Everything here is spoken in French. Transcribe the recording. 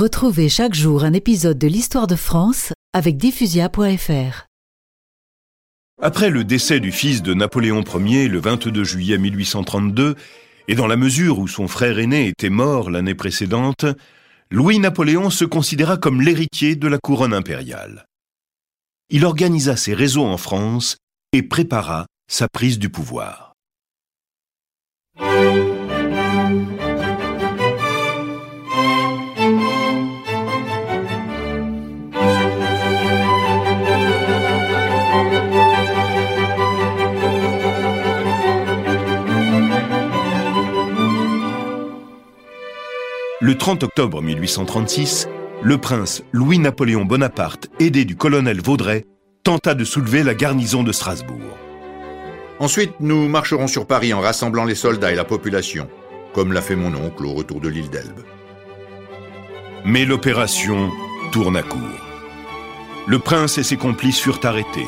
Retrouvez chaque jour un épisode de l'histoire de France avec diffusia.fr. Après le décès du fils de Napoléon Ier le 22 juillet 1832, et dans la mesure où son frère aîné était mort l'année précédente, Louis-Napoléon se considéra comme l'héritier de la couronne impériale. Il organisa ses réseaux en France et prépara sa prise du pouvoir. Le 30 octobre 1836, le prince Louis-Napoléon Bonaparte, aidé du colonel Vaudrey, tenta de soulever la garnison de Strasbourg. Ensuite, nous marcherons sur Paris en rassemblant les soldats et la population, comme l'a fait mon oncle au retour de l'île d'Elbe. Mais l'opération tourne à court. Le prince et ses complices furent arrêtés.